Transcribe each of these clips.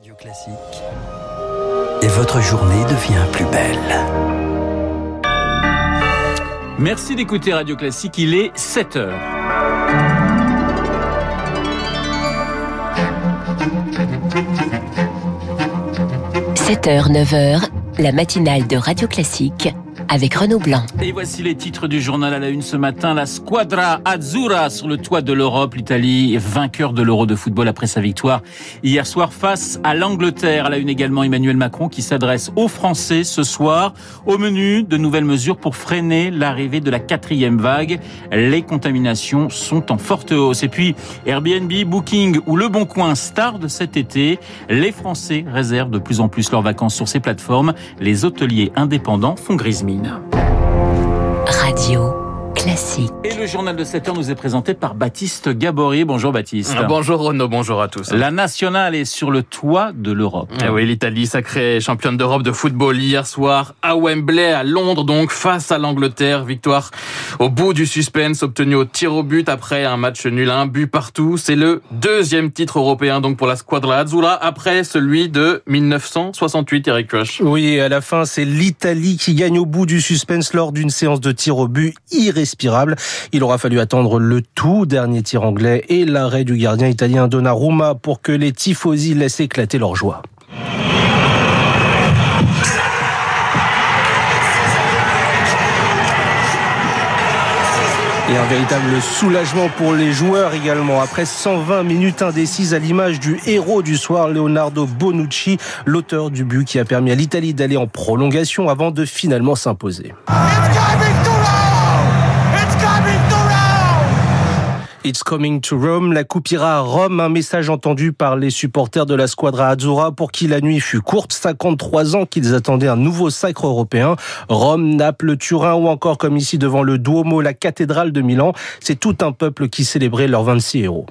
Radio Classique. Et votre journée devient plus belle. Merci d'écouter Radio Classique, il est 7 heures. – 7h, 9h, la matinale de Radio Classique avec Renaud Blanc. Et voici les titres du journal à la une ce matin. La Squadra Azzurra sur le toit de l'Europe. L'Italie vainqueur de l'Euro de football après sa victoire hier soir face à l'Angleterre. À la une également Emmanuel Macron qui s'adresse aux Français ce soir. Au menu, de nouvelles mesures pour freiner l'arrivée de la quatrième vague. Les contaminations sont en forte hausse. Et puis Airbnb, Booking ou Le Bon Coin, star de cet été. Les Français réservent de plus en plus leurs vacances sur ces plateformes. Les hôteliers indépendants font grise mine. Radio classique. Et le journal de 7 heures nous est présenté par Baptiste Gabory. Bonjour Baptiste. Ah, bonjour Renaud, bonjour à tous. La nationale est sur le toit de l'Europe. Eh oui, l'Italie sacrée championne d'Europe de football hier soir à Wembley, à Londres, donc face à l'Angleterre. Victoire au bout du suspense obtenu au tir au but après un match nul, un but partout. C'est le deuxième titre européen donc pour la Squadra Azzurra après celui de 1968, Eric Rush. Oui, à la fin, c'est l'Italie qui gagne au bout du suspense lors d'une séance de tir au but irrésistible il aura fallu attendre le tout dernier tir anglais et l'arrêt du gardien italien Donnarumma pour que les tifosi laissent éclater leur joie. Et un véritable soulagement pour les joueurs également. Après 120 minutes indécises à l'image du héros du soir, Leonardo Bonucci, l'auteur du but qui a permis à l'Italie d'aller en prolongation avant de finalement s'imposer. It's coming to Rome. La coupe ira à Rome. Un message entendu par les supporters de la Squadra Azzurra pour qui la nuit fut courte. 53 ans qu'ils attendaient un nouveau sacre européen. Rome, Naples, Turin ou encore comme ici devant le Duomo, la cathédrale de Milan. C'est tout un peuple qui célébrait leurs 26 héros.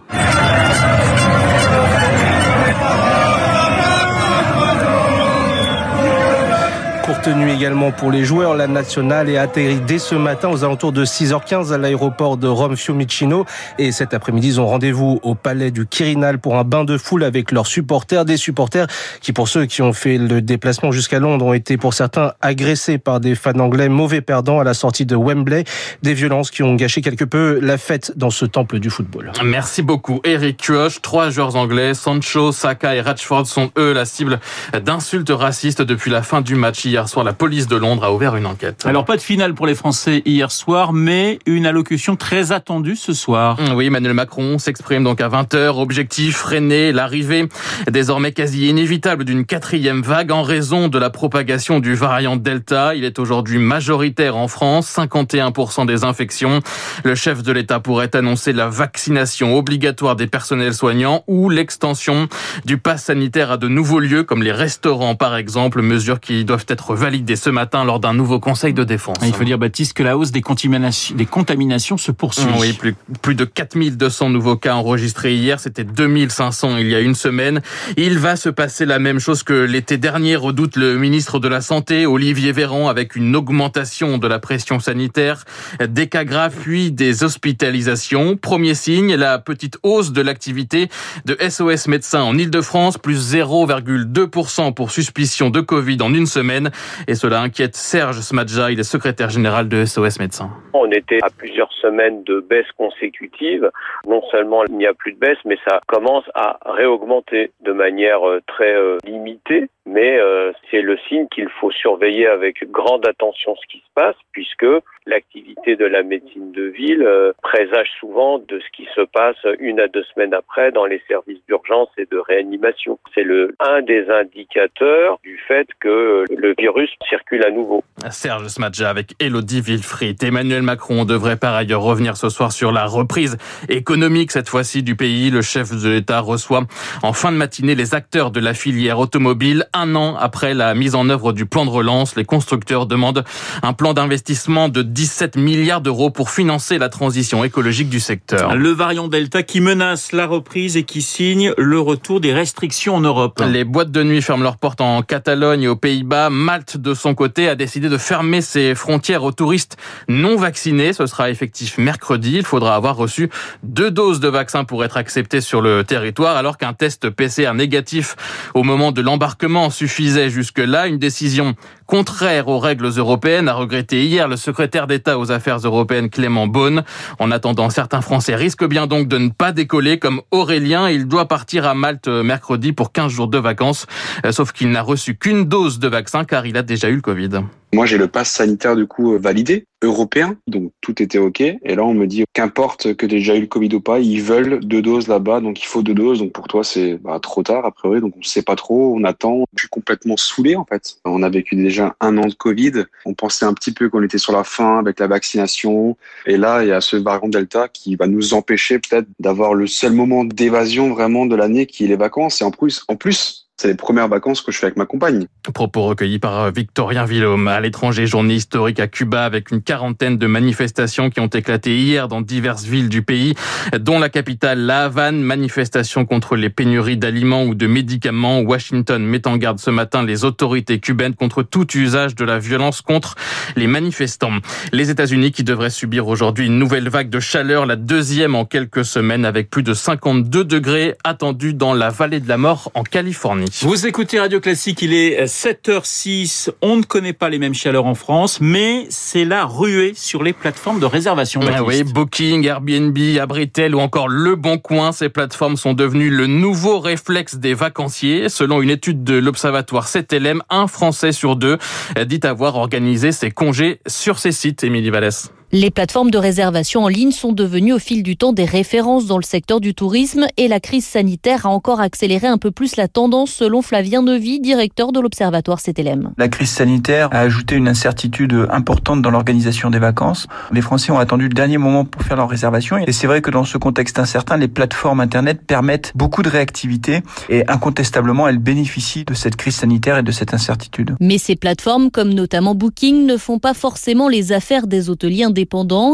Tenue également pour les joueurs. La nationale est atterri dès ce matin aux alentours de 6h15 à l'aéroport de Rome Fiumicino. Et cet après-midi, ils ont rendez-vous au palais du Quirinal pour un bain de foule avec leurs supporters. Des supporters qui, pour ceux qui ont fait le déplacement jusqu'à Londres, ont été pour certains agressés par des fans anglais mauvais perdants à la sortie de Wembley. Des violences qui ont gâché quelque peu la fête dans ce temple du football. Merci beaucoup. Eric Kioch, trois joueurs anglais, Sancho, Saka et Rashford sont eux la cible d'insultes racistes depuis la fin du match hier soir, la police de Londres a ouvert une enquête. Alors pas de finale pour les Français hier soir, mais une allocution très attendue ce soir. Mm, oui, Emmanuel Macron s'exprime donc à 20h. Objectif freiner l'arrivée désormais quasi inévitable d'une quatrième vague en raison de la propagation du variant Delta. Il est aujourd'hui majoritaire en France, 51% des infections. Le chef de l'État pourrait annoncer la vaccination obligatoire des personnels soignants ou l'extension du pass sanitaire à de nouveaux lieux comme les restaurants par exemple, mesures qui doivent être validé ce matin lors d'un nouveau conseil de défense. Il faut dire, Baptiste, que la hausse des contaminations, des contaminations se poursuit. Oui, plus, plus de 4200 nouveaux cas enregistrés hier. C'était 2500 il y a une semaine. Il va se passer la même chose que l'été dernier, redoute le ministre de la Santé, Olivier Véran, avec une augmentation de la pression sanitaire, des cas graves, puis des hospitalisations. Premier signe, la petite hausse de l'activité de SOS médecins en Ile-de-France, plus 0,2% pour suspicion de Covid en une semaine. Et cela inquiète Serge Smadja, il est secrétaire général de SOS Médecins. On était à plusieurs semaines de baisse consécutive. Non seulement il n'y a plus de baisse, mais ça commence à réaugmenter de manière euh, très euh, limitée mais euh, c'est le signe qu'il faut surveiller avec grande attention ce qui se passe, puisque l'activité de la médecine de ville euh, présage souvent de ce qui se passe une à deux semaines après dans les services d'urgence et de réanimation. C'est le un des indicateurs du fait que le virus circule à nouveau. Serge Smadja avec Elodie Wilfried. Emmanuel Macron devrait par ailleurs revenir ce soir sur la reprise économique cette fois-ci du pays. Le chef de l'État reçoit en fin de matinée les acteurs de la filière automobile un an après la mise en œuvre du plan de relance. Les constructeurs demandent un plan d'investissement de 17 milliards d'euros pour financer la transition écologique du secteur. Le variant Delta qui menace la reprise et qui signe le retour des restrictions en Europe. Les boîtes de nuit ferment leurs portes en Catalogne et aux Pays-Bas. Malte, de son côté, a décidé de fermer ses frontières aux touristes non vaccinés. Ce sera effectif mercredi. Il faudra avoir reçu deux doses de vaccin pour être accepté sur le territoire, alors qu'un test PCR négatif au moment de l'embarquement suffisait jusque-là. Une décision contraire aux règles européennes, a regretté hier le secrétaire d'État aux affaires européennes Clément Beaune. En attendant, certains Français risquent bien donc de ne pas décoller, comme Aurélien. Il doit partir à Malte mercredi pour 15 jours de vacances, euh, sauf qu'il n'a reçu qu'une dose de vaccin car il a déjà eu le Covid. Moi, j'ai le pass sanitaire du coup euh, validé, européen, donc tout était ok. Et là, on me dit qu'importe que tu déjà eu le Covid ou pas, ils veulent deux doses là-bas, donc il faut deux doses. Donc pour toi, c'est bah, trop tard a priori, donc on sait pas trop, on attend. Je suis complètement saoulé en fait. On a vécu déjà un an de Covid. On pensait un petit peu qu'on était sur la fin avec la vaccination, et là, il y a ce variant Delta qui va nous empêcher peut-être d'avoir le seul moment d'évasion vraiment de l'année qui est les vacances. Et en plus, en plus, c'est les premières vacances que je fais avec ma compagne. Propos recueillis par euh, Victorien Villaume. À l'étranger, journée historique à Cuba avec une quarantaine de manifestations qui ont éclaté hier dans diverses villes du pays, dont la capitale La Havane. Manifestation contre les pénuries d'aliments ou de médicaments. Washington met en garde ce matin les autorités cubaines contre tout usage de la violence contre les manifestants. Les États-Unis qui devraient subir aujourd'hui une nouvelle vague de chaleur, la deuxième en quelques semaines avec plus de 52 degrés attendus dans la vallée de la mort en Californie. Vous écoutez Radio Classique, il est 7h06. On ne connaît pas les mêmes chaleurs en France, mais c'est la ruée sur les plateformes de réservation. Ah oui, Booking, Airbnb, Abritel ou encore Le Bon Coin, ces plateformes sont devenues le nouveau réflexe des vacanciers. Selon une étude de l'Observatoire CTLM, un Français sur deux dit avoir organisé ses congés sur ces sites, Émilie Vallès. Les plateformes de réservation en ligne sont devenues au fil du temps des références dans le secteur du tourisme et la crise sanitaire a encore accéléré un peu plus la tendance selon Flavien Nevy, directeur de l'Observatoire CTLM. La crise sanitaire a ajouté une incertitude importante dans l'organisation des vacances. Les Français ont attendu le dernier moment pour faire leur réservation et c'est vrai que dans ce contexte incertain, les plateformes Internet permettent beaucoup de réactivité et incontestablement elles bénéficient de cette crise sanitaire et de cette incertitude. Mais ces plateformes, comme notamment Booking, ne font pas forcément les affaires des hôteliers indépendants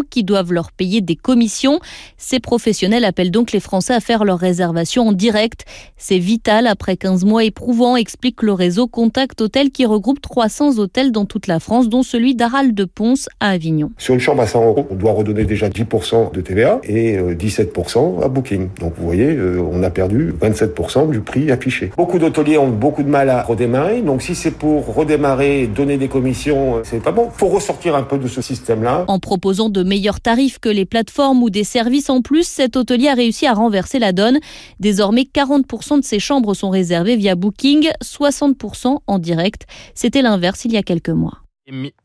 qui doivent leur payer des commissions. Ces professionnels appellent donc les Français à faire leurs réservations en direct. C'est vital après 15 mois éprouvants, explique le réseau Contact Hôtel qui regroupe 300 hôtels dans toute la France, dont celui d'Aral de Ponce à Avignon. Sur une chambre à 100 euros, on doit redonner déjà 10% de TVA et 17% à Booking. Donc vous voyez, on a perdu 27% du prix affiché. Beaucoup d'hôteliers ont beaucoup de mal à redémarrer. Donc si c'est pour redémarrer, donner des commissions, c'est pas bon. Faut ressortir un peu de ce système-là. En proposant de meilleurs tarifs que les plateformes ou des services en plus, cet hôtelier a réussi à renverser la donne. Désormais, 40% de ses chambres sont réservées via Booking, 60% en direct. C'était l'inverse il y a quelques mois.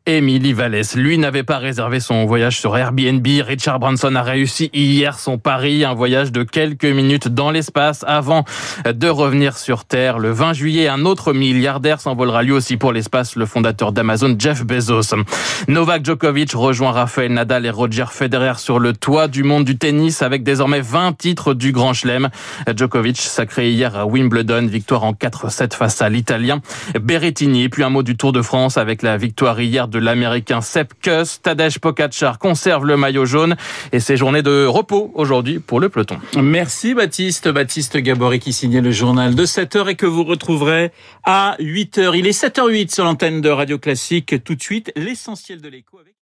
Émilie Vallès, lui n'avait pas réservé son voyage sur Airbnb. Richard Branson a réussi hier son pari, un voyage de quelques minutes dans l'espace avant de revenir sur Terre. Le 20 juillet, un autre milliardaire s'envolera lui aussi pour l'espace, le fondateur d'Amazon, Jeff Bezos. Novak Djokovic rejoint Rafael Nadal et Roger Federer sur le toit du monde du tennis avec désormais 20 titres du Grand Chelem. Djokovic sacré hier à Wimbledon, victoire en 4-7 face à l'Italien Berrettini. Et puis un mot du Tour de France avec la victoire hier de l'Américain Sepp Kuss. Tadej Pogacar conserve le maillot jaune et ses journées de repos aujourd'hui pour le peloton. Merci Baptiste. Baptiste Gabory qui signait le journal de 7h et que vous retrouverez à 8h. Il est 7h08 sur l'antenne de Radio Classique. Tout de suite, l'essentiel de l'écho avec